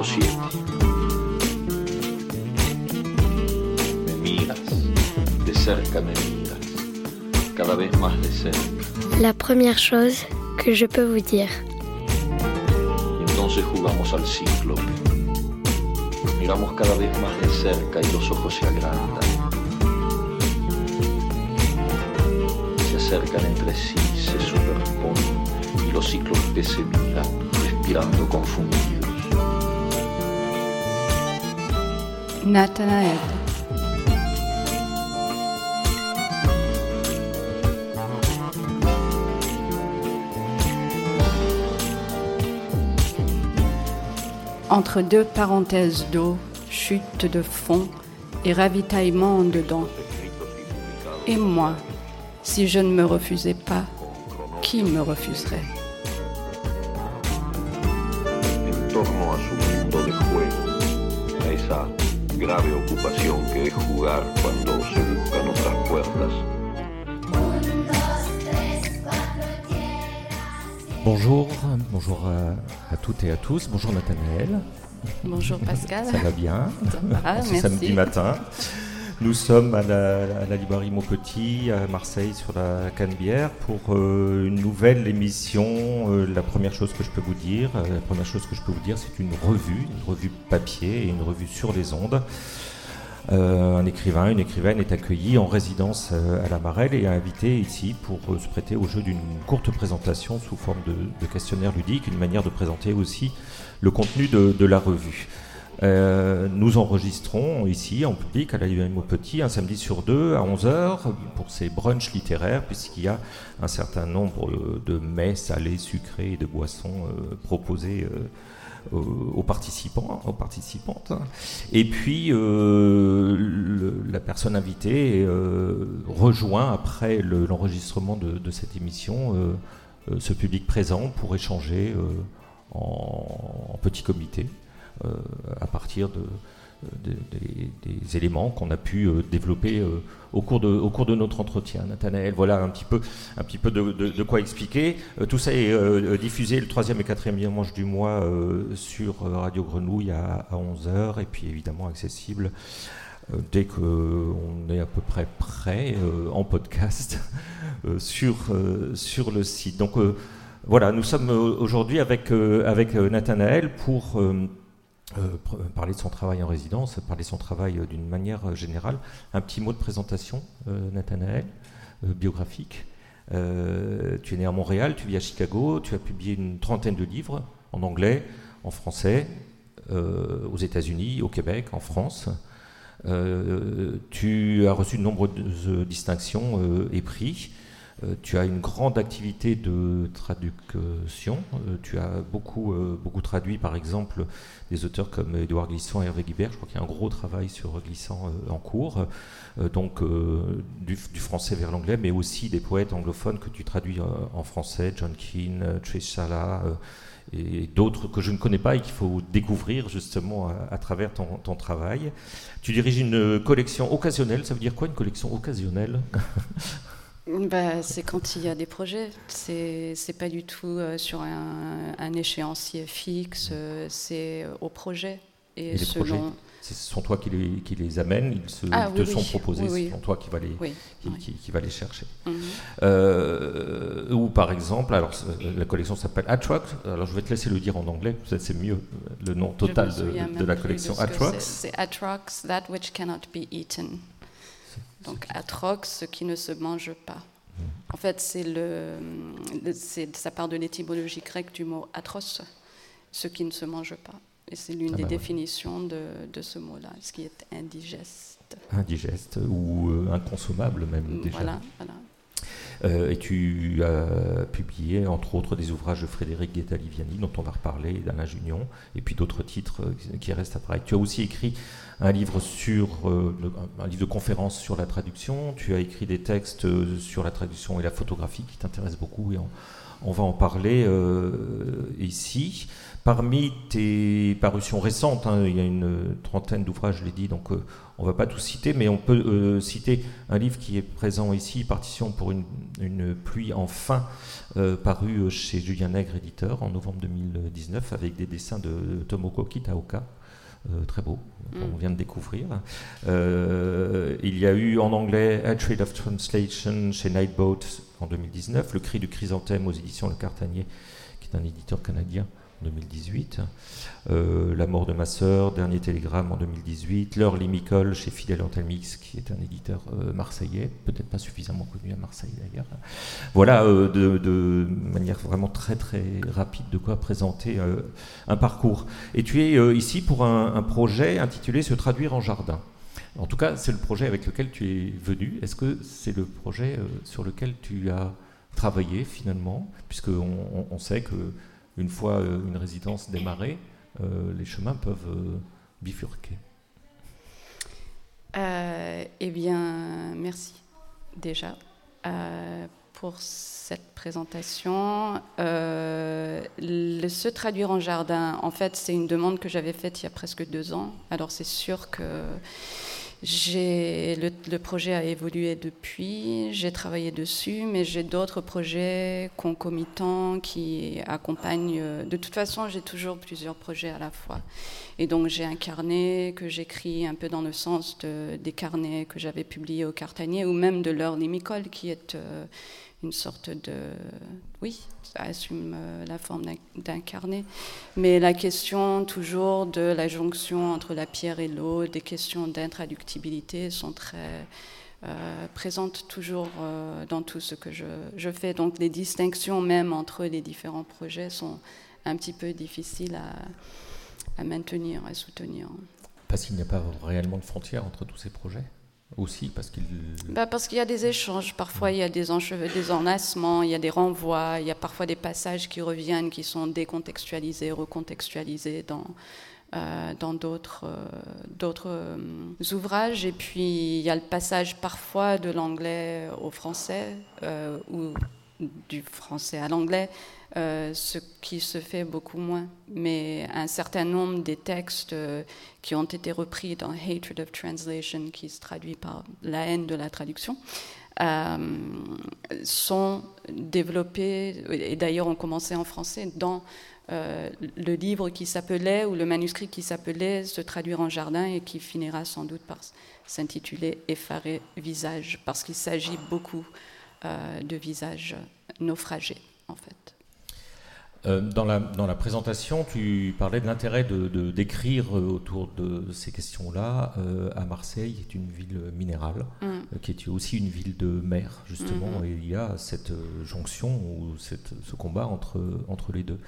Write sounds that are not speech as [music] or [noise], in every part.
Capítulo 7. Me miras, de cerca me miras, cada vez más de cerca. La première chose que je peux vous dire. Entonces jugamos al cíclope. Miramos cada vez más de cerca y los ojos se agrandan. Se acercan entre sí, se superponen y los cíclopes se miran, respirando confundidos. Nathanaël. Entre deux parenthèses d'eau, chute de fond et ravitaillement en dedans. Et moi, si je ne me refusais pas, qui me refuserait? Torno de grave ocupación que es jugar cuando se buscan otras puertas. Bonjour, bonjour à, à toutes et à tous. Bonjour Nathanaël. Bonjour Pascal. Ça va bien? Ça va, Ce merci. samedi matin. Nous sommes à la, à la librairie Maupetit à Marseille sur la Canebière pour euh, une nouvelle émission. Euh, la première chose que je peux vous dire, euh, la première chose que je peux vous dire, c'est une revue, une revue papier et une revue sur les ondes. Un écrivain, une écrivaine est accueilli en résidence à la Marelle et invité ici pour se prêter au jeu d'une courte présentation sous forme de, de questionnaire ludique, une manière de présenter aussi le contenu de, de la revue. Euh, nous enregistrons ici en public à la librairie Maupetit un samedi sur deux à 11h pour ces brunchs littéraires puisqu'il y a un certain nombre euh, de mets salés, sucrés et de boissons euh, proposés aux, participants, aux participantes. Et puis la personne invitée rejoint après le- l'enregistrement de, cette émission ce public présent pour échanger en, petit comité à partir de, de- des- éléments qu'on a pu euh, développer euh, au, cours de, au cours de notre entretien. Nathanaël, voilà un petit peu, un petit peu de, de- quoi expliquer. Euh, tout ça est euh, diffusé le troisième et quatrième dimanche du mois euh, sur euh, Radio Grenouille à, 11h et puis évidemment accessible euh, dès qu'on est à peu près prêt euh, en podcast [laughs] euh, sur, euh, sur le site. Donc euh, voilà, nous sommes euh, aujourd'hui avec, euh, avec euh, Nathanaël pour euh, euh, parler de son travail en résidence, parler de son travail euh, d'une manière générale. Un petit mot de présentation, Nathanaël, biographique. Tu es né à Montréal, tu vis à Chicago, tu as publié une trentaine de livres en anglais, en français, aux États-Unis, au Québec, en France. Tu as reçu de nombreuses distinctions et prix. Euh, tu as une grande activité de traduction. Euh, tu as beaucoup, euh, beaucoup traduit, par exemple, des auteurs comme Édouard Glissant et Hervé Guibert. Je crois qu'il y a un gros travail sur Glissant en cours. Donc, du, français vers l'anglais, mais aussi des poètes anglophones que tu traduis en français, John Keane, Trish Sala, et d'autres que je ne connais pas et qu'il faut découvrir justement à, travers ton travail. Tu diriges une collection occasionnelle. Ça veut dire quoi une collection occasionnelle? [laughs] Bah, c'est quand il y a des projets. C'est c'est pas du tout euh, sur un, un échéancier fixe. euh, c'est au projet. Et, Et les selon. projets Ce sont toi qui les, qui les amènes, ils, se, Ah, te oui, sont proposés, Oui, oui. ce sont toi qui vas les, Oui. qui, oui. qui- qui va les chercher. Mhm. Euh, ou par exemple, alors la collection s'appelle Atrox. Alors je vais te laisser le dire en anglais, peut-être c'est mieux le nom total de, la collection Atrox. c'est. C'est Atrox, that which cannot be eaten. Donc Atrox, ce qui ne se mange pas. En fait, c'est le, ça part de l'étymologie grecque du mot atros, ce qui ne se mange pas. Et c'est l'une Ah des bah ouais. définitions de, de ce mot-là, ce qui est indigeste. Indigeste ou euh, inconsommable même déjà. Voilà, voilà. Euh, et tu as publié entre autres des ouvrages de Frédéric Guetta-Liviani dont on va reparler, d'Alain Junion, et puis d'autres titres euh, qui restent après. Tu as aussi écrit un livre sur euh, un livre de conférences sur la traduction. Tu as écrit des textes sur la traduction et la photographie qui t'intéressent beaucoup et on va en parler ici. Parmi tes parutions récentes, hein, il y a une trentaine d'ouvrages, je l'ai dit, donc euh, on ne va pas tout citer, mais on peut euh, citer un livre qui est présent ici, Partition pour une, pluie en fin, euh, paru chez Julien Nègre, éditeur, en novembre 2019, avec des dessins de Tomoko Kitaoka. très beau, mm. on vient de découvrir. il y a eu en anglais A Trade of Translation chez Nightboat en 2019, Le cri du chrysanthème aux éditions Le Cartanier, qui est un éditeur canadien 2018. Euh, la mort de ma sœur, Dernier télégramme en 2018. L'heure Limicole chez Fidel Antelmix, qui est un éditeur euh, marseillais, peut-être pas suffisamment connu à Marseille d'ailleurs. Voilà, euh, de, manière vraiment très très rapide, de quoi présenter un parcours. Et tu es ici pour un, projet intitulé Se traduire en jardin. En tout cas, c'est le projet avec lequel tu es venu. Est-ce que c'est le projet sur lequel tu as travaillé finalement, puisqu'on on sait que une fois euh, une résidence démarrée, euh, les chemins peuvent euh, bifurquer. eh bien, merci déjà pour cette présentation. le se traduire en jardin, en fait, c'est une demande que j'avais faite il y a presque deux ans. Alors c'est sûr que le, le, projet a évolué depuis, j'ai travaillé dessus, mais j'ai d'autres projets concomitants qui accompagnent. De toute façon, j'ai toujours plusieurs projets à la fois. Et donc j'ai un carnet que j'écris un peu dans le sens de, des carnets que j'avais publiés au Cartanier, ou même de l'heure qui est euh, une sorte de... Oui, ça assume euh, la forme d'un carnet. Mais la question toujours de la jonction entre la pierre et l'eau, des questions d'intraductibilité sont très euh, présentes toujours euh, dans tout ce que je, fais. Donc les distinctions même entre les différents projets sont un petit peu difficiles à, à maintenir, à soutenir. Parce qu'il n'y a pas réellement de frontière entre tous ces projets? Aussi parce qu'il bah parce qu'il y a des échanges. Parfois il y a des des enlacements il y a des renvois il y a parfois des passages qui reviennent qui sont décontextualisés recontextualisés dans euh, d'autres euh, euh, ouvrages. Et puis il y a le passage parfois de l'anglais au français ou du français à l'anglais euh, ce qui se fait beaucoup moins. Mais un certain nombre des textes euh, qui ont été repris dans Hatred of Translation, qui se traduit par la haine de la traduction, euh, sont développés, et d'ailleurs ont commencé en français, dans le livre qui s'appelait, ou le manuscrit qui s'appelait Se traduire en jardin, et qui finira sans doute par s'intituler Effaré visage, parce qu'il s'agit beaucoup de visages naufragés, en fait. Euh, dans, la, dans, la, présentation, tu parlais de l'intérêt de, d'écrire euh, autour de ces questions-là. Euh, à Marseille, qui est une ville minérale, mm. qui est aussi une ville de mer, justement, mm-hmm. et il y a cette jonction ou cette, ce combat entre, entre les deux.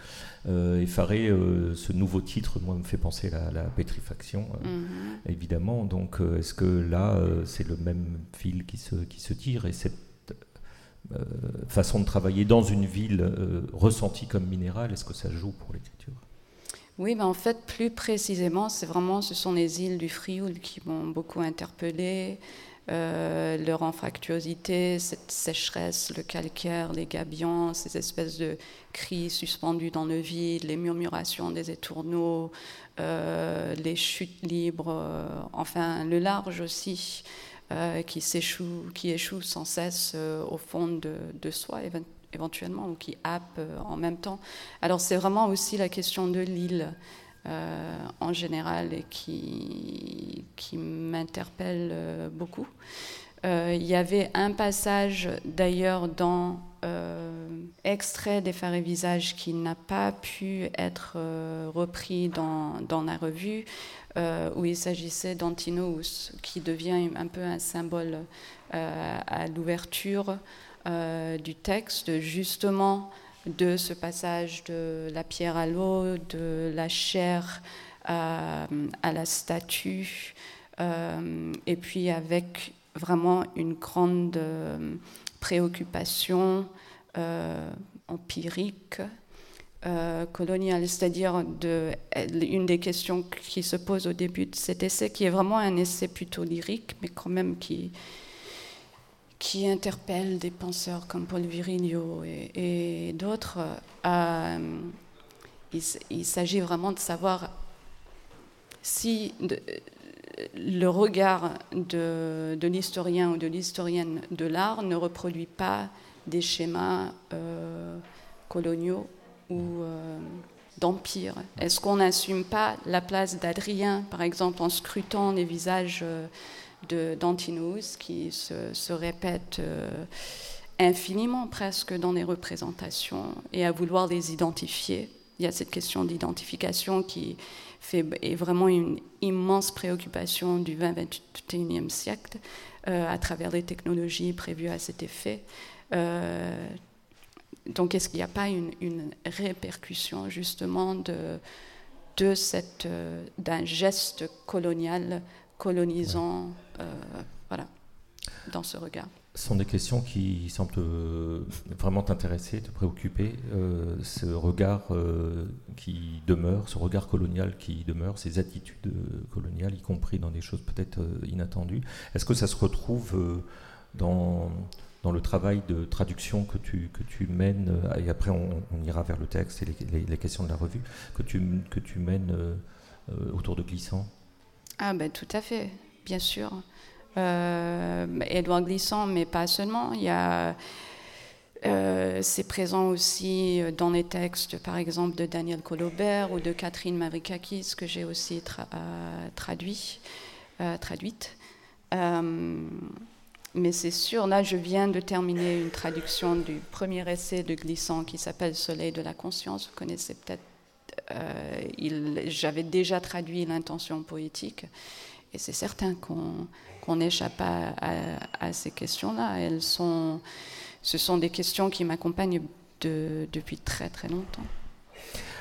effaré, ce nouveau titre, moi, me fait penser à la, pétrifaction, mm-hmm. évidemment. Donc, est-ce que là, c'est le même fil qui se, qui se tire et cette euh, façon de travailler dans une ville euh, ressentie comme minérale, est-ce que ça joue pour l'écriture? Oui, ben en fait, plus précisément, c'est vraiment, ce sont les îles du Frioul qui m'ont beaucoup interpellée. Euh, leur anfractuosité, cette sécheresse, le calcaire, les gabions, ces espèces de cris suspendus dans le vide, les murmurations des étourneaux, les chutes libres, enfin le large aussi. Euh, qui s'échoue, échoue sans cesse euh, au fond de, soi éventuellement ou qui happe euh, en même temps. Alors c'est vraiment aussi la question de l'île en général et qui, qui m'interpelle beaucoup. Il y avait un passage d'ailleurs dans extrait des Phares et Visages qui n'a pas pu être repris dans, dans, la revue, euh, où il s'agissait d'Antinous, qui devient un peu un symbole euh, à l'ouverture euh, du texte, justement de ce passage de la pierre à l'eau, de la chair à, la statue, et puis avec vraiment une grande préoccupation empirique euh, coloniale, c'est-à-dire de, une des questions qui se pose au début de cet essai, qui est vraiment un essai plutôt lyrique, mais quand même qui, interpelle des penseurs comme Paul Virilio et, d'autres. Euh, il, s'agit vraiment de savoir si le regard de, l'historien ou de l'historienne de l'art ne reproduit pas des schémas euh, coloniaux ou euh, d'empire. Est-ce qu'on n'assume pas la place d'Adrien, par exemple, en scrutant les visages d'Antinous qui se, répètent euh, infiniment presque dans les représentations et à vouloir les identifier? Il y a cette question d'identification qui fait, est vraiment une immense préoccupation du 20-21e siècle euh, à travers les technologies prévues à cet effet. Euh, donc est-ce qu'il n'y a pas une, répercussion justement de, cette, d'un geste colonial colonisant, euh, voilà, dans ce regard? Ce sont des questions qui semblent vraiment t'intéresser, te préoccuper. Euh, ce regard euh, qui demeure, ce regard colonial qui demeure, ces attitudes coloniales, y compris dans des choses peut-être inattendues. Est-ce que ça se retrouve dans, dans le travail de traduction que tu, mènes, et après on, ira vers le texte et les, questions de la revue, que tu, que tu mènes autour de Glissant? Ah ben tout à fait, bien sûr. Euh, Édouard Glissant, mais pas seulement. Il y a, euh, c'est présent aussi dans les textes, par exemple, de Daniel Colobert ou de Catherine Mavrikakis, que j'ai aussi euh, traduit, traduite. Mais c'est sûr, là, je viens de terminer une traduction du premier essai de Glissant qui s'appelle Soleil de la conscience. Vous connaissez peut-être euh, j'avais déjà traduit l'intention poétique, et c'est certain qu'on n'échappe pas à, ces questions-là. Sont, ce sont des questions qui m'accompagnent depuis très très longtemps.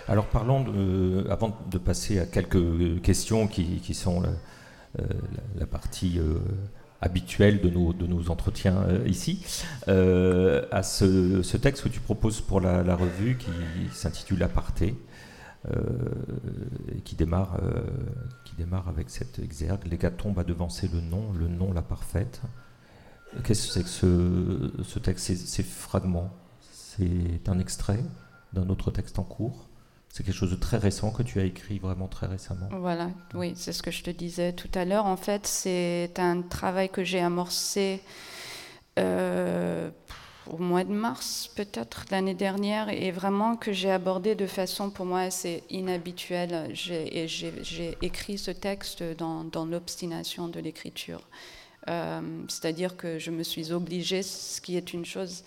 Alors parlons, de, avant de passer à quelques questions qui, sont la, partie euh, habituelle de nos, de nos entretiens euh, ici, à ce, texte que tu proposes pour la, revue qui s'intitule Aparté. Euh, qui démarre, euh, qui démarre avec cette exergue. Les à devancer le nom, le nom la parfaite. Qu'est-ce que c'est que ce, ce texte, ces, fragments? C'est un extrait d'un autre texte en cours? C'est quelque chose de très récent que tu as écrit vraiment très récemment. Voilà, oui, c'est ce que je te disais tout à l'heure. En fait, c'est un travail que j'ai amorcé euh, au mois de mars, peut-être l'année dernière, et vraiment que j'ai abordé de façon pour moi assez inhabituelle. J'ai, écrit ce texte dans, dans l'obstination de l'écriture. Euh, c'est-à-dire que je me suis obligée, ce qui est une chose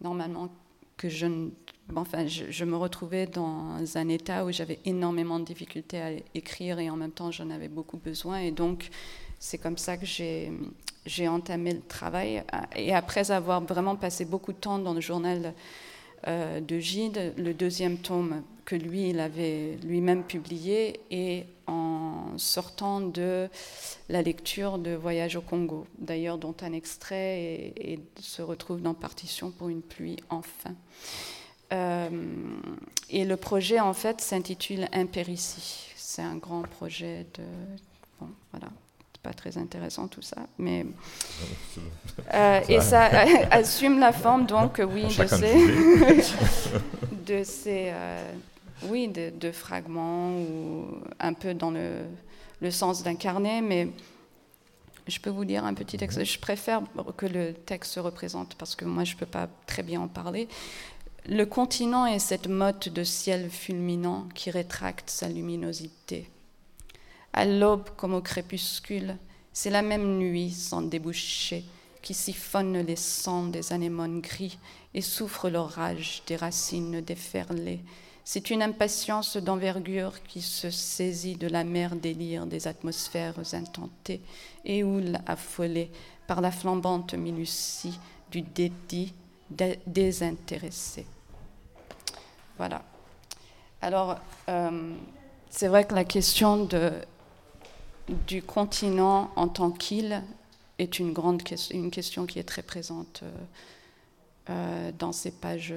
normalement que je ne. Enfin, je, me retrouvais dans un état où j'avais énormément de difficultés à écrire et en même temps j'en avais beaucoup besoin. Et donc, c'est comme ça que j'ai entamé le travail. Et après avoir vraiment passé beaucoup de temps dans le journal euh, de Gide, le deuxième tome que lui, il avait lui-même publié, et en sortant de la lecture de Voyage au Congo, d'ailleurs dont un extrait se retrouve dans Partition pour une pluie enfin. Euh, et le projet, en fait, s'intitule Impéritie. C'est un grand projet de... Bon, voilà pas très intéressant tout ça, mais [laughs] euh, et ça [laughs] assume la forme donc oui de ces, [laughs] de ces euh, oui de, fragments ou un peu dans le, le sens d'un carnet, mais je peux vous dire un petit texte. Mhm. Je préfère que le texte se représente parce que moi je peux pas très bien en parler. Le continent est cette motte de ciel fulminant qui rétracte sa luminosité à l'aube comme au crépuscule, c'est la même nuit sans déboucher qui siphonne les sangs des anémones gris et souffre l'orage des racines déferlées. C'est une impatience d'envergure qui se saisit de la mer délire des atmosphères intentées et houle affolée par la flambante minutie du dédit désintéressé. Voilà. Alors, euh, c'est vrai que la question du continent en tant qu'île est une grande question, une question qui est très présente euh, euh, dans ces pages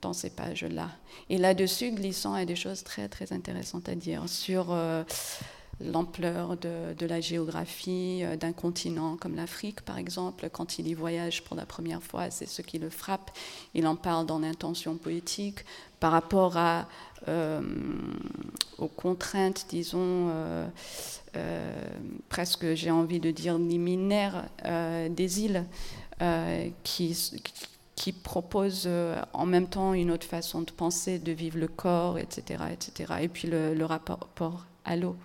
dans ces pages là et là-dessus glissant a des choses très très intéressantes à dire sur l'ampleur de, la géographie euh, d'un continent comme l'Afrique, par exemple. Quand il y voyage pour la première fois, c'est ce qui le frappe. Il en parle dans l'intention poétique par rapport euh, aux contraintes, disons, euh, presque, j'ai envie de dire, liminaires des îles qui, qui proposent en même temps une autre façon de penser, de vivre le corps, etc. etc. Et puis le rapport à l'eau.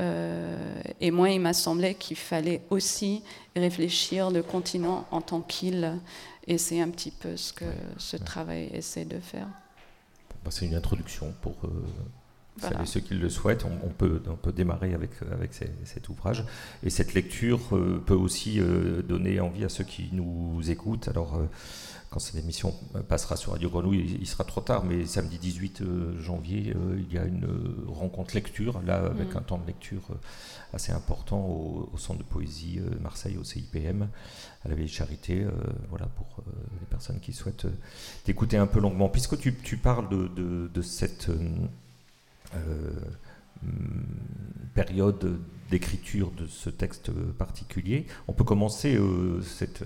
Euh, et moi, il m'a semblé qu'il fallait aussi réfléchir le continent en tant qu'île. Et c'est un petit peu ce que ce travail essaie de faire. C'est une introduction pour euh, ceux qui le souhaitent. On, peut, on peut démarrer avec, avec cet ouvrage. Et cette lecture euh, peut aussi donner envie à ceux qui nous écoutent. Alors, quand cette émission passera sur Radio Grenouille, il sera trop tard, mais samedi 18 euh, janvier, euh, il y a une euh, rencontre lecture, là, avec mm. un temps de lecture assez important au, Centre de poésie Marseille, au CIPM, à la Vieille Charité, voilà, pour les personnes qui souhaitent t'écouter un peu longuement. Puisque tu, parles de, cette période d'écriture de ce texte particulier, on peut commencer cette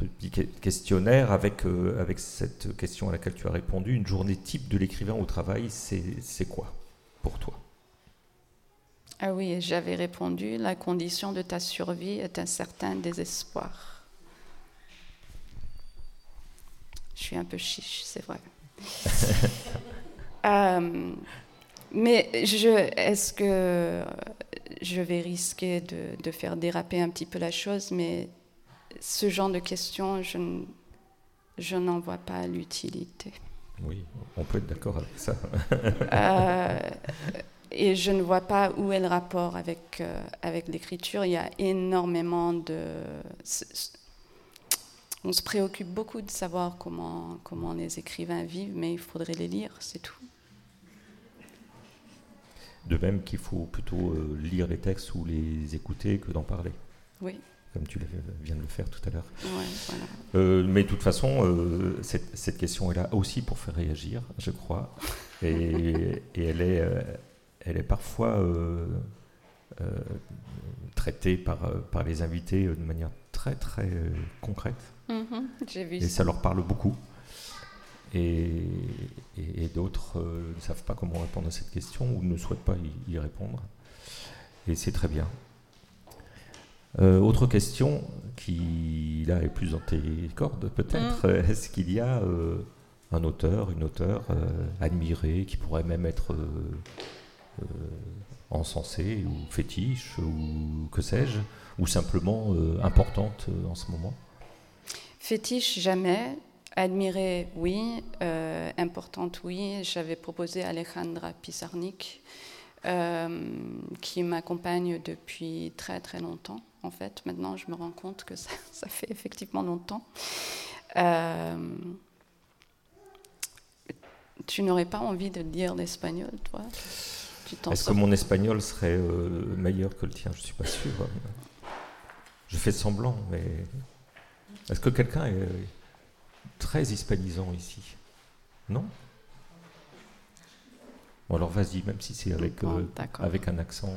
petit questionnaire avec, euh, avec cette question à laquelle tu as répondu. Une journée type de l'écrivain au travail, c'est quoi pour toi? Ah oui, j'avais répondu, la condition de ta survie est un certain désespoir. Je suis un peu chiche, c'est vrai. [laughs] Mais est-ce que je vais risquer de, de, faire déraper un petit peu la chose, mais ce genre de questions, je, je n'en vois pas l'utilité. Oui, on peut être d'accord avec ça. Euh, et je ne vois pas où est le rapport avec, euh, avec l'écriture. Il y a énormément de... On se préoccupe beaucoup de savoir comment, comment les écrivains vivent, mais il faudrait les lire, c'est tout. De même qu'il faut plutôt euh, lire les textes ou les écouter que d'en parler. Oui comme tu viens de le faire tout à l'heure. Euh, mais de toute façon, euh, cette, question est là aussi pour faire réagir, je crois. [laughs] Et, elle, est, elle est parfois traitée par, par les invités de manière très très concrète. Mm-hmm. vu et ça. leur parle beaucoup. Et, et, d'autres ne savent pas comment répondre à cette question ou ne souhaitent pas y répondre. Et c'est très bien. Euh, autre question qui là est plus dans tes cordes peut-être, mm. est-ce qu'il y a euh, un auteur, une auteure euh, admirée qui pourrait même être encensée ou fétiche ou que sais-je, ou simplement importante en ce moment? Fétiche jamais, admirée oui, importante oui. J'avais proposé Alejandra Pizarnik qui m'accompagne depuis très très longtemps en fait. Maintenant, je me rends compte que ça, [laughs] fait effectivement longtemps. Euh, tu n'aurais pas envie de lire l'espagnol, toi? Est-ce que mon espagnol serait euh, meilleur que le tien? Je ne suis pas sûr. Je fais semblant, mais est-ce que quelqu'un est très hispanisant ici Non? Bon, alors vas-y, même si c'est avec, euh, avec un accent.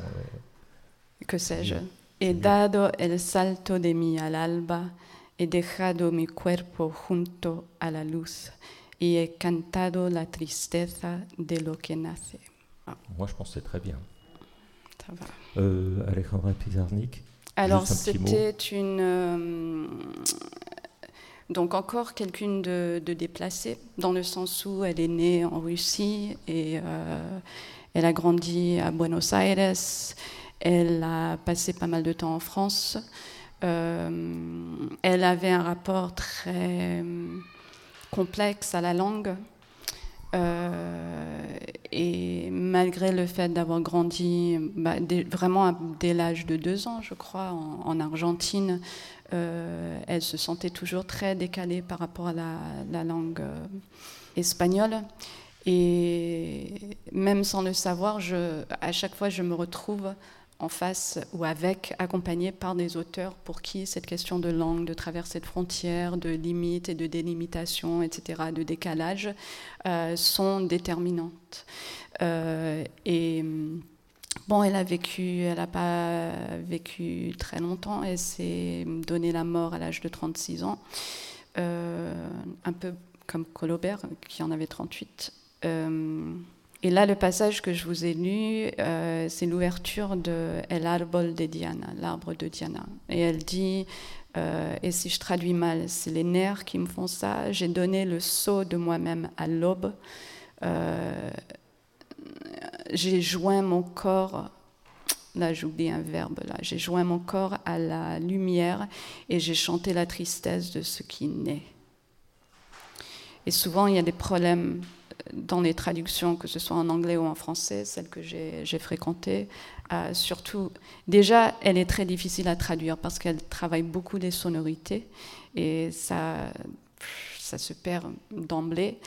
que sais-je? He dado el salto de mí al alba, he dejado mi cuerpo junto a la luz y he cantado la tristeza de lo que nace. Ah. Moi, je pense que c'est très bien. Ça va. Euh, Alejandra Pizarnik Alors, c'était une. Donc, encore quelqu'une de, de, déplacée, dans le sens où elle est née en Russie et euh, elle a grandi à Buenos Aires elle a passé pas mal de temps en France. Euh, elle avait un rapport très euh, complexe à la langue. Euh, et malgré le fait d'avoir grandi bah, vraiment dès l'âge de deux ans, je crois, en, Argentine, elle se sentait toujours très décalée par rapport à la, langue espagnole. Et même sans le savoir, à chaque fois, je me retrouve en face ou avec, accompagné par des auteurs pour qui cette question de langue, de traversée de frontières, de limites et de délimitation, etc., de décalage, euh, sont déterminantes. Euh, et Bon, elle a vécu, elle n'a pas vécu très longtemps. Elle s'est donné la mort à l'âge de 36 ans, euh, un peu comme Colobert, qui en avait 38. Euh, et là, le passage que je vous ai lu, euh, c'est l'ouverture de El de Diana, l'arbre de Diana. Et elle dit, et si je traduis mal, c'est les nerfs qui me font ça. J'ai donné le sceau de moi-même à l'aube j'ai joint mon corps, là j'oublie un verbe, là, j'ai joint mon corps à la lumière et j'ai chanté la tristesse de ce qui naît. Et souvent il y a des problèmes dans les traductions, que ce soit en anglais ou en français, celles que j'ai fréquentées. Euh, surtout, déjà, elle est très difficile à traduire parce qu'elle travaille beaucoup des sonorités et ça, ça se perd d'emblée.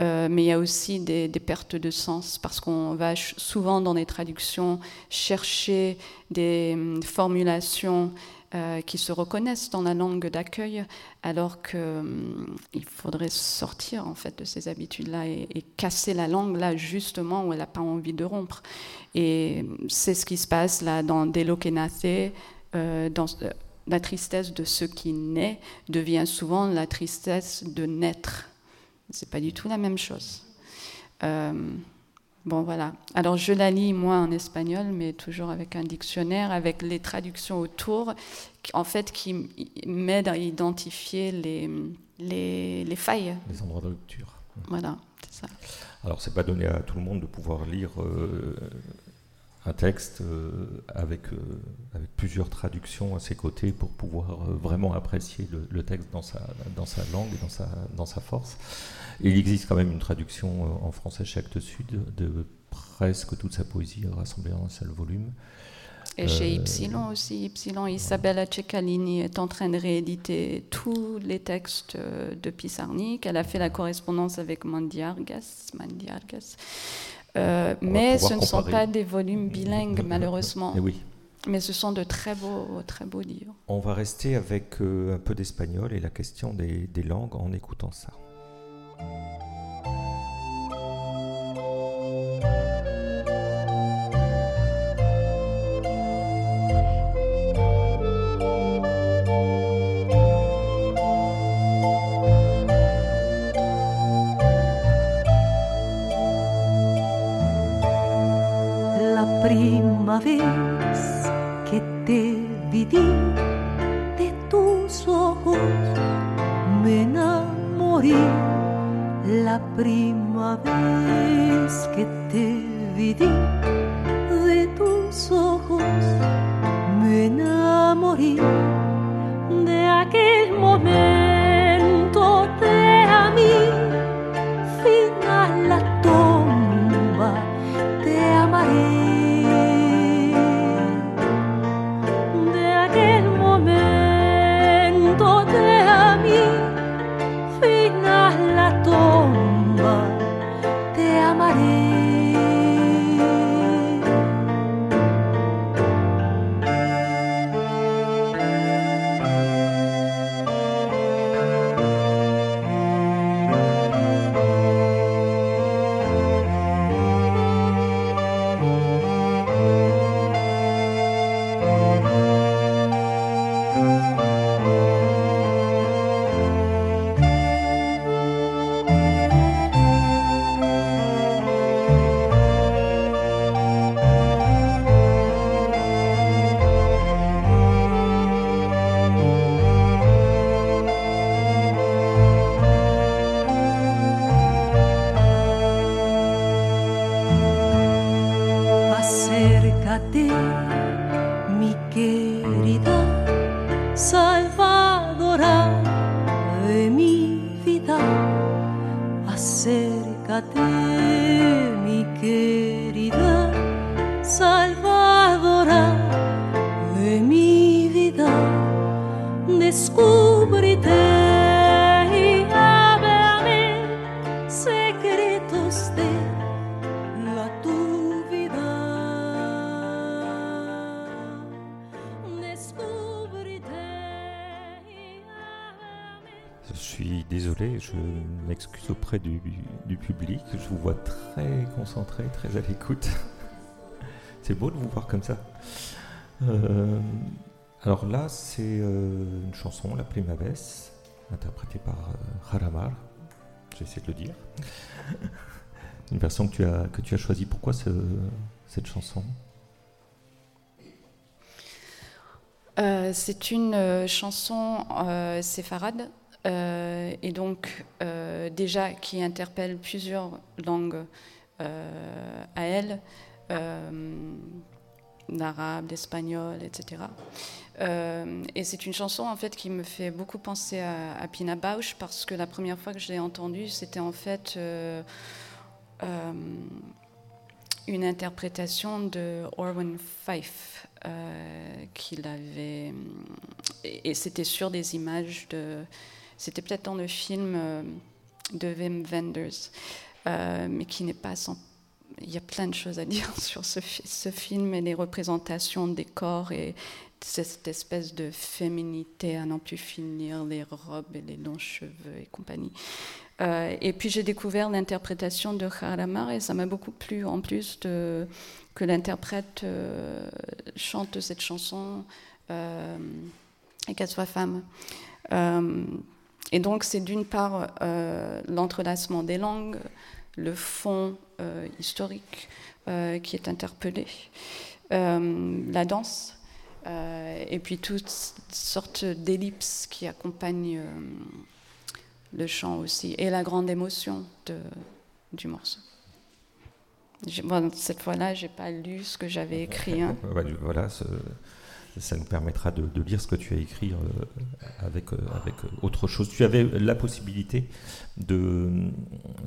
Euh, mais il y a aussi des, pertes de sens parce qu'on va souvent dans les traductions chercher des hum, formulations euh, qui se reconnaissent dans la langue d'accueil, alors qu'il hum, faudrait sortir en fait de ces habitudes-là et, casser la langue là justement où elle n'a pas envie de rompre. Et hum, c'est ce qui se passe là dans Delo que euh, dans la tristesse de ce qui naît devient souvent la tristesse de naître. C'est pas du tout la même chose. Bon, voilà. Alors, je la lis, moi, en espagnol, mais toujours avec un dictionnaire, avec les traductions autour, en fait, qui m'aident à identifier les, les, les, failles. Les endroits de rupture. Voilà, c'est ça. Alors, c'est pas donné à tout le monde de pouvoir lire euh, un texte euh, avec, avec plusieurs traductions à ses côtés pour pouvoir vraiment apprécier le, le, texte dans sa, dans sa langue et dans sa, dans sa force il existe quand même une traduction euh, en français chez Actes Sud de presque toute sa poésie rassemblée en un seul volume. Et chez Ypsilon euh, aussi, Ypsilon, Isabella Ceccalini est en train de rééditer tous les textes euh, de Pissarnik. Elle a fait la correspondance avec Mandiargas. Mandiargas. Mais ce ne sont pas des volumes bilingues, malheureusement. oui. Mais ce sont de très beaux, très beaux livres. On va rester avec un peu d'espagnol et la question des, des langues en écoutant ça. De tus ojos me enamoré la prima vez que te vi de tus ojos me enamoré de aquel momento public. Je vous vois très concentré, très à l'écoute. [laughs] C'est beau de vous voir comme ça. Euh, alors là, c'est euh, une chanson, La Primaves, interprétée par euh, Haramar. J'ai essayé de le dire. [laughs] une version que tu as, que tu as choisie. Pourquoi ce, cette chanson? C'est une chanson séfarade euh, et donc euh, déjà qui interpelle plusieurs langues euh, à elle, l'arabe, l'espagnol, etc. Et c'est une chanson en fait qui me fait beaucoup penser à, Pina Bausch parce que la première fois que je l'ai entendue, c'était en fait une interprétation de Orwin Fife qu'il avait et c'était sur des images de c'était peut-être dans le film euh, de Wim Wenders euh, mais qui n'est pas sans il y a plein de choses à [laughs] dire sur ce, fi- ce film et les représentations des corps et cette espèce de féminité à n'en plus finir, les robes et les longs cheveux et compagnie. Euh, et puis j'ai découvert l'interprétation de Haramar et ça m'a beaucoup plu en plus de, que l'interprète chante cette chanson et qu'elle soit femme. Et donc c'est d'une part euh, l'entrelacement des langues, le fond euh, historique euh, qui est interpellé, la danse, et puis toutes sortes d'ellipses qui accompagnent le chant aussi, et la grande émotion du morceau. Cette fois-là, j'ai pas lu ce que j'avais écrit. hein. [laughs] Voilà, ce- ça nous permettra de, de lire ce que tu as écrit euh, avec, euh, avec autre chose. Tu avais la possibilité de,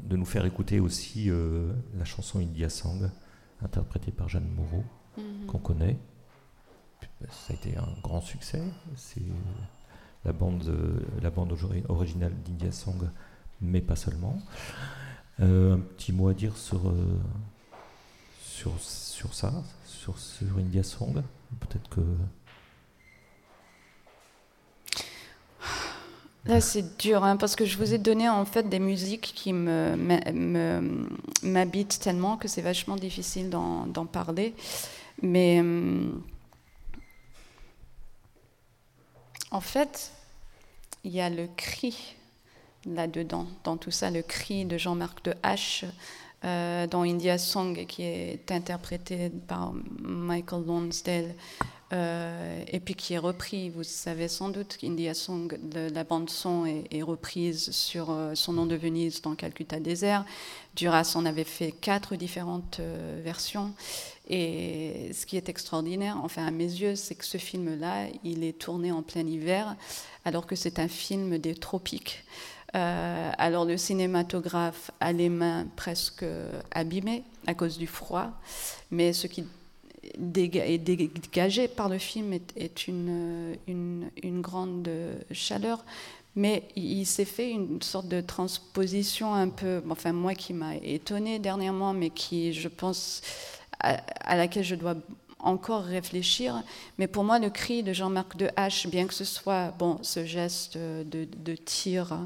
de nous faire écouter aussi euh, la chanson India Song, interprétée par Jeanne Moreau, Mhm. qu'on connaît. Ça a été un grand succès. C'est la bande, euh, la bande ori- originale d'India Song, mais pas seulement. Euh, un petit mot à dire sur, euh, sur, sur ça, sur, sur India Song Peut-être que. Là, c'est dur, hein, parce que je vous ai donné en fait des musiques qui me, m'habitent tellement que c'est vachement difficile d'en, d'en parler. Mais hum, en fait, il y a le cri là-dedans, dans tout ça, le cri de Jean-Marc de H euh, dans India Song, qui est interprété par Michael Lonsdale. Euh, et puis qui est repris, vous savez sans doute qu'India Song, de- la bande son est, reprise sur euh, son nom de Venise dans Calcutta Désert. Duras en avait fait quatre différentes euh, versions. Et ce qui est extraordinaire, enfin à mes yeux, c'est que ce film-là, il est tourné en plein hiver, alors que c'est un film des tropiques. Euh, alors le cinématographe a les mains presque abîmées à cause du froid, mais ce qui est dégagé par le film est, une, grande chaleur. Mais il s'est fait une sorte de transposition un peu, enfin moi qui m'a étonnée dernièrement, mais qui, je pense, à laquelle je dois encore réfléchir. Mais pour moi, le cri de Jean-Marc de H, bien que ce soit bon, ce geste de, tir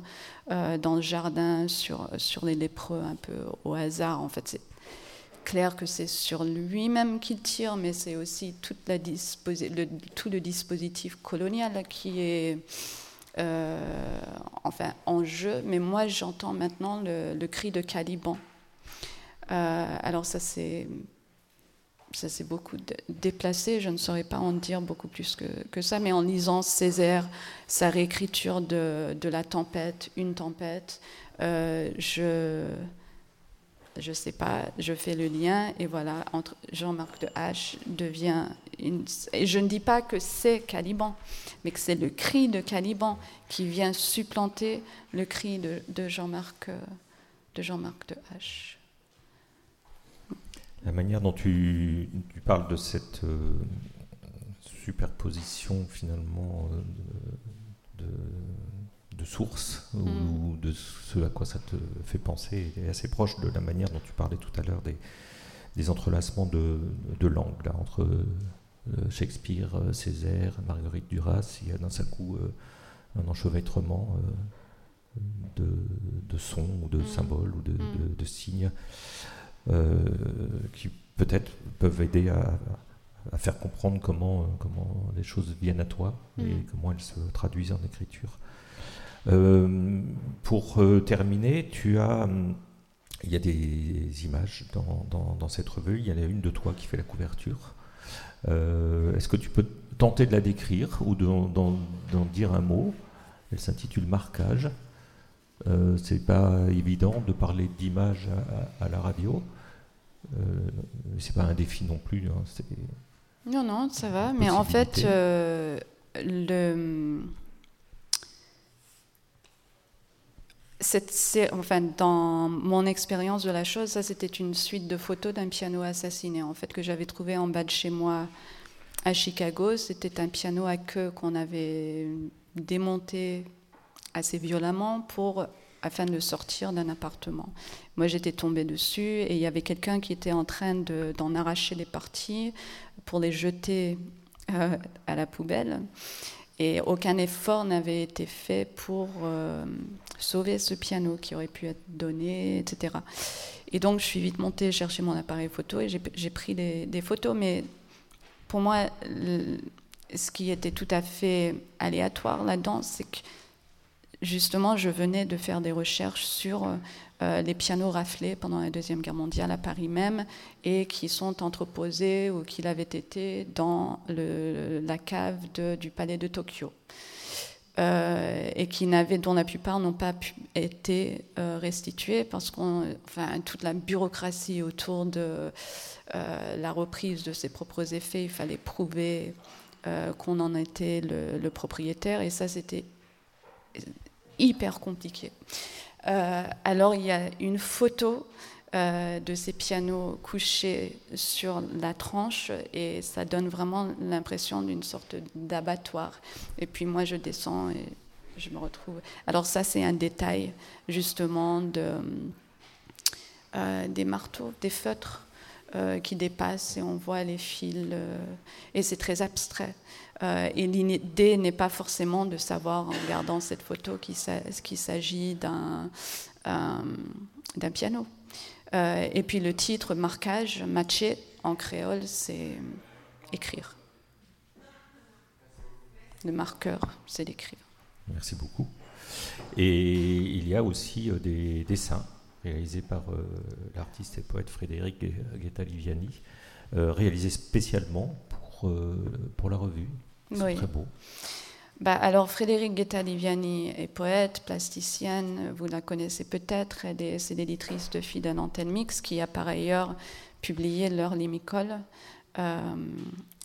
euh, dans le jardin sur, les lépreux un peu au hasard, en fait, c'est clair que c'est sur lui-même qu'il tire, mais c'est aussi tout le dispositif colonial qui est euh, enfin en jeu. Mais moi, j'entends maintenant le, le cri de Caliban. Euh, alors ça, c'est ça s'est beaucoup déplacé, je ne saurais pas en dire beaucoup plus que, ça, mais en lisant Césaire, sa réécriture de, La tempête, Une tempête, euh, je je sais pas, je fais le lien et voilà, entre Jean-Marc de H devient. Et je ne dis pas que c'est Caliban, mais que c'est le cri de Caliban qui vient supplanter le cri de, de Jean-Marc euh, de Jean-Marc de H. La manière dont tu, tu parles de cette euh, superposition finalement euh, de, sources ou Mm. de ce à quoi ça te fait penser est assez proche de la manière dont tu parlais tout à l'heure des, des entrelacements de, de langues là, entre euh, Shakespeare, Césaire, Marguerite Duras. Il y a d'un seul coup un enchevêtrement de, de sons ou de Mm. symboles ou de, Mm. de- signes qui peut-être peuvent aider à, à faire comprendre comment, euh, comment les choses viennent à toi et Mhm. comment elles se traduisent en écriture. Euh, pour euh, terminer, tu as, hum, il y a des images dans, dans- dans cette revue. Il y en a une de toi qui fait la couverture. Euh, Est-ce que tu peux tenter de la décrire ou d'en dire un mot? Elle s'intitule Marquage. Euh, C'est pas évident de parler d'image à, à la radio. Euh, c'est pas un défi non plus. hein, Non, non, ça va. Mais en fait, euh, le... cette- c'est- enfin, dans mon expérience de la chose, ça c'était une suite de photos d'un piano assassiné, en fait, que j'avais trouvé en bas de chez moi à Chicago. C'était un piano à queue qu'on avait démonté assez violemment pour afin de sortir d'un appartement. Moi, j'étais tombée dessus et il y avait quelqu'un qui était en train de- d'en arracher les parties pour les jeter euh, à la poubelle. Et aucun effort n'avait été fait pour euh, sauver ce piano qui aurait pu être donné, etc. Et donc, je suis vite montée chercher mon appareil photo et j'ai pris des, photos. Mais pour moi, ce qui était tout à fait aléatoire là-dedans, c'est que justement, je venais de faire des recherches sur euh, les pianos raflés pendant la Deuxième Guerre mondiale à Paris même et qui sont entreposés ou qui l'avaient été dans la cave du palais de Tokyo. Euh, et qui n'avaient, dont la plupart n'ont pas pu, été euh, restitués parce qu'on, enfin, toute la bureaucratie autour de euh, la reprise de ses propres effets, il fallait prouver euh, qu'on en était le, le propriétaire et ça c'était hyper compliqué. Euh, alors il y a une photo euh, de ces pianos couchés sur la tranche et ça donne vraiment l'impression d'une sorte d'abattoir. Et puis moi je descends et je me retrouve. Alors ça c'est un détail justement de, euh, des marteaux, des feutres euh, qui dépassent et on voit les fils euh, et c'est très abstrait. Euh, et l'idée n'est pas forcément de savoir en regardant cette photo qu'il s'a- qu'il s'agit d'un d'un piano. Et puis le titre marquage, matché en créole, c'est écrire. Le marqueur, c'est l'écrire. Merci beaucoup. Et il y a aussi des dessins réalisés par euh, l'artiste et poète Frédéric Gue- Guetta-Liviani, euh, réalisés spécialement pour, euh, pour la revue. C'est Oui. très beau. Bah, alors, Frédéric Guetta-Liviani est poète, plasticienne, vous la connaissez peut-être, elle est- c'est l'éditrice de Filles d'un antenne mix qui a par ailleurs publié L'heure limicole. Euh,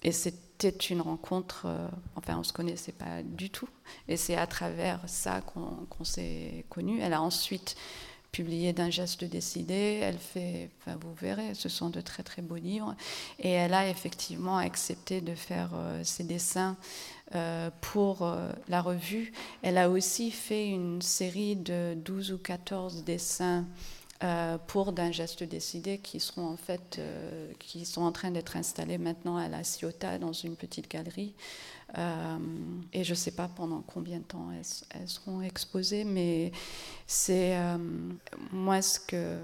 et c'était une rencontre, euh, enfin, on ne se connaissait pas du tout. Et c'est à travers ça qu'on qu'on s'est connus. Elle a ensuite publié D'un geste décidé. Elle fait, vous verrez, ce sont de très très beaux livres. Et elle a effectivement accepté de faire euh, ses dessins euh, pour euh, la revue. Elle a aussi fait une série de 12 ou 14 dessins euh, pour d'un geste décidé qui en fait euh, qui sont en train d'être installés maintenant à la Ciotat dans une petite galerie. Euh, et je ne sais pas pendant combien de temps elles, elles seront exposées mais c'est moi ce que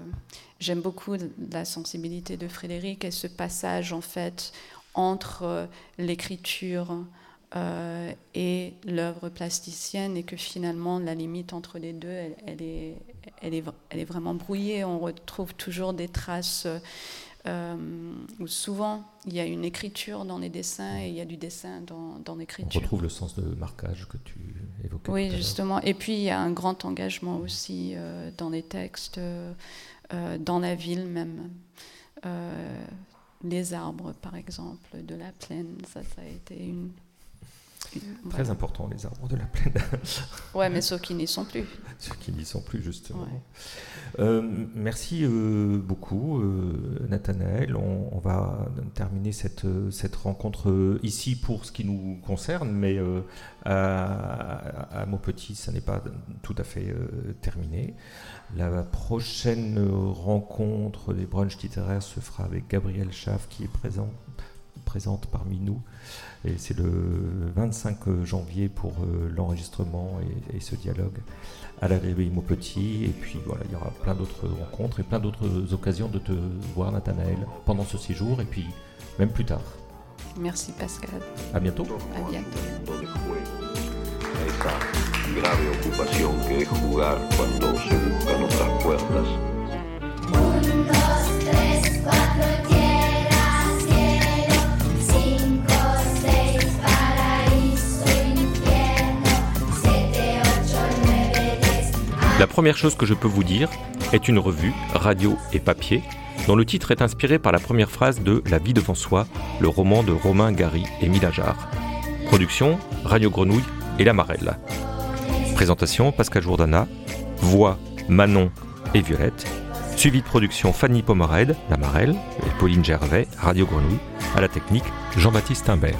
j'aime beaucoup la sensibilité de Frédéric et ce passage en fait entre l'écriture euh, et l'œuvre plasticienne et que finalement la limite entre les deux elle, elle est, elle, est, elle est vraiment brouillée on retrouve toujours des traces euh, où souvent il y a une écriture dans les dessins et il y a du dessin dans, dans On l'écriture retrouve le sens de marquage que tu évoquais. oui, justement. Et puis, il y a un grand engagement aussi euh, dans les textes, dans la ville même. Les arbres, par exemple, de la plaine, ça, ça a été une... Très voilà. important, les arbres de la plaine, [laughs] Ouais, mais ceux qui n'y sont plus. ceux qui n'y sont plus, justement. Ouais. Euh, merci euh, beaucoup, euh, Nathanaël. On, on va terminer cette, cette rencontre euh, ici pour ce qui nous concerne, mais à, à Maupetit, ça n'est pas tout à fait terminé. La prochaine rencontre des brunchs littéraires se fera avec Gabriel Schaff, qui est présent présente parmi nous. Et c'est le 25 janvier pour euh, l'enregistrement et, ce dialogue à la Réveil Petit. Et puis voilà, il y aura plein d'autres rencontres et plein d'autres occasions de te voir, Nathanaël, pendant ce séjour et puis même plus tard. Merci Pascal. À bientôt. À bientôt. La première chose que je peux vous dire est une revue, radio et papier, dont le titre est inspiré par la première phrase de La vie devant soi, le roman de Romain Gary et Milajar. Production, Radio Grenouille et La Marelle. Présentation, Pascal Jourdana. Voix, Manon et Violette. Suivi de production, Fanny Pomered, La Marelle, et Pauline Gervais, Radio Grenouille. À la technique, Jean-Baptiste Imbert.